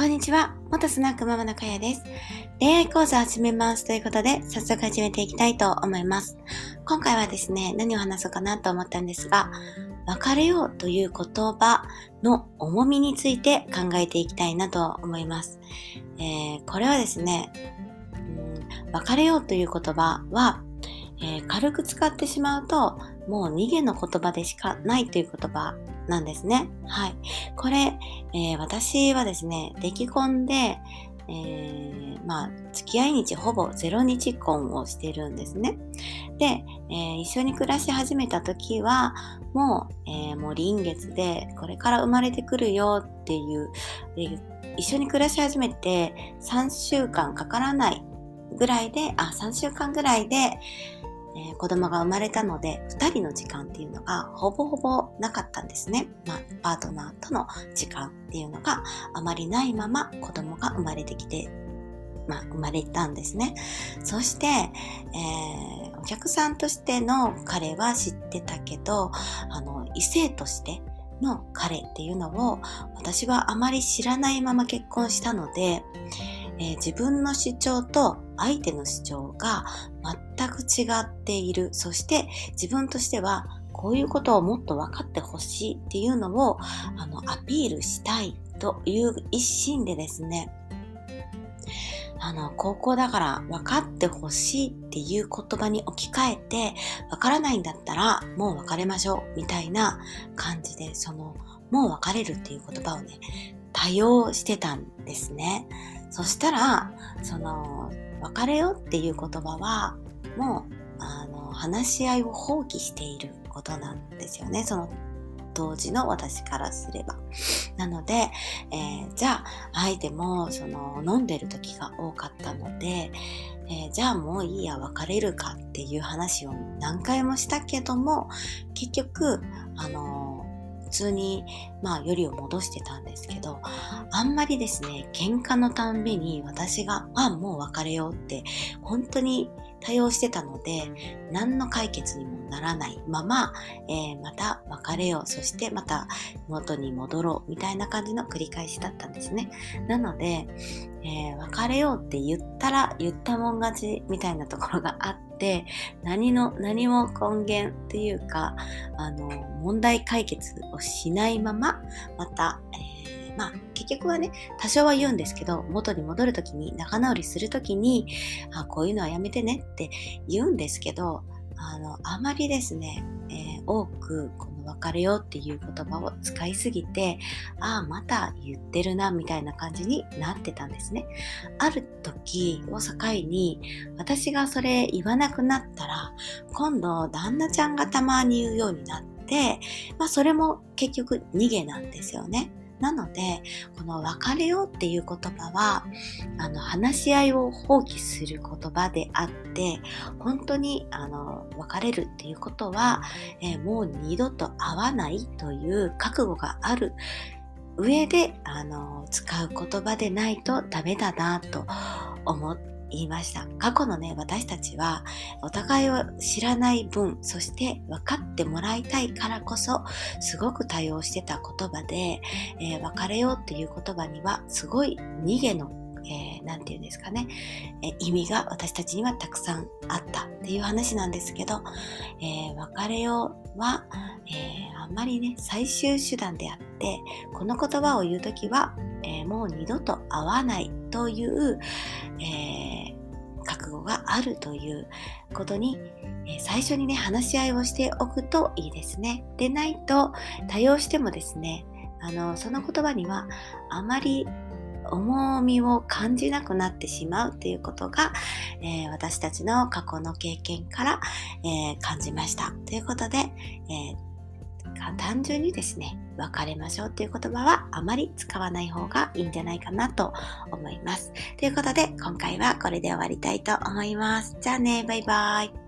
こんにちは。元スナックママのかやです。恋愛講座を始めますということで、早速始めていきたいと思います。今回はですね、何を話そうかなと思ったんですが、別れようという言葉の重みについて考えていきたいなと思います。えー、これはですね、うん、別れようという言葉は、えー、軽く使ってしまうと、もう逃げの言葉でしかないという言葉なんですね。はい。これ、えー、私はですね、出来婚で、えー、まあ、付き合い日ほぼ0日婚をしてるんですね。で、えー、一緒に暮らし始めた時は、もう、え、もう臨月で、これから生まれてくるよっていう、一緒に暮らし始めて3週間かからないぐらいで、あ、3週間ぐらいで、えー、子供が生まれたので、2人の時間っていうのがほぼほぼなかったんですね。まあ、パートナーとの時間っていうのがあまりないまま子供が生まれてきて、まあ、生まれたんですね。そして、えー、お客さんとしての彼は知ってたけど、あの、異性としての彼っていうのを私はあまり知らないまま結婚したので、えー、自分の主張と相手の主張が全く違っている。そして自分としてはこういうことをもっと分かってほしいっていうのをあのアピールしたいという一心でですね、あの、高校だから分かってほしいっていう言葉に置き換えて、分からないんだったらもう別れましょうみたいな感じで、その、もう別れるっていう言葉をね、多用してたんですね。そしたら、その、別れよっていう言葉は、もう、あの、話し合いを放棄していることなんですよね。その当時の私からすれば。なので、えー、じゃあ、相手も、その、飲んでる時が多かったので、えー、じゃあもういいや、別れるかっていう話を何回もしたけども、結局、あの通に、まあ、よりを戻してたんですけど、あんまりですね、喧嘩のたんびに私が、あ、もう別れようって、本当に対応してたので、何の解決にもならないまま、えー、また別れよう、そしてまた元に戻ろう、みたいな感じの繰り返しだったんですね。なので、えー、別れようって言ったら言ったもん勝ちみたいなところがあって、何の、何も根源っていうか、あの、問題解決をしないまま、また、えー、まあ、結局はね、多少は言うんですけど、元に戻る時に、仲直りする時に、あ、こういうのはやめてねって言うんですけど、あの、あまりですね、えー、多くこの別れよっていう言葉を使いすぎて、ああ、また言ってるな、みたいな感じになってたんですね。ある時を境に、私がそれ言わなくなったら、今度、旦那ちゃんがたまに言うようになって、まあ、それも結局逃げなんですよね。なので、この別れようっていう言葉は、あの、話し合いを放棄する言葉であって、本当に、あの、別れるっていうことは、えー、もう二度と会わないという覚悟がある。上で、あの、使う言葉でないとダメだなと思って言いました。過去のね、私たちはお互いを知らない分、そして分かってもらいたいからこそ、すごく多用してた言葉で、えー、別れようっていう言葉には、すごい逃げのえー、て言うんですかね、えー、意味が私たちにはたくさんあったっていう話なんですけど、えー、別れようは、えあんまりね、最終手段であって、この言葉を言うときは、えもう二度と会わないという、え覚悟があるということに、え最初にね、話し合いをしておくといいですね。でないと、多用してもですね、あの、その言葉にはあまり重みを感じなくなってしまうということが、えー、私たちの過去の経験から、えー、感じました。ということで、えー、単純にですね、別れましょうっていう言葉はあまり使わない方がいいんじゃないかなと思います。ということで、今回はこれで終わりたいと思います。じゃあね、バイバイ。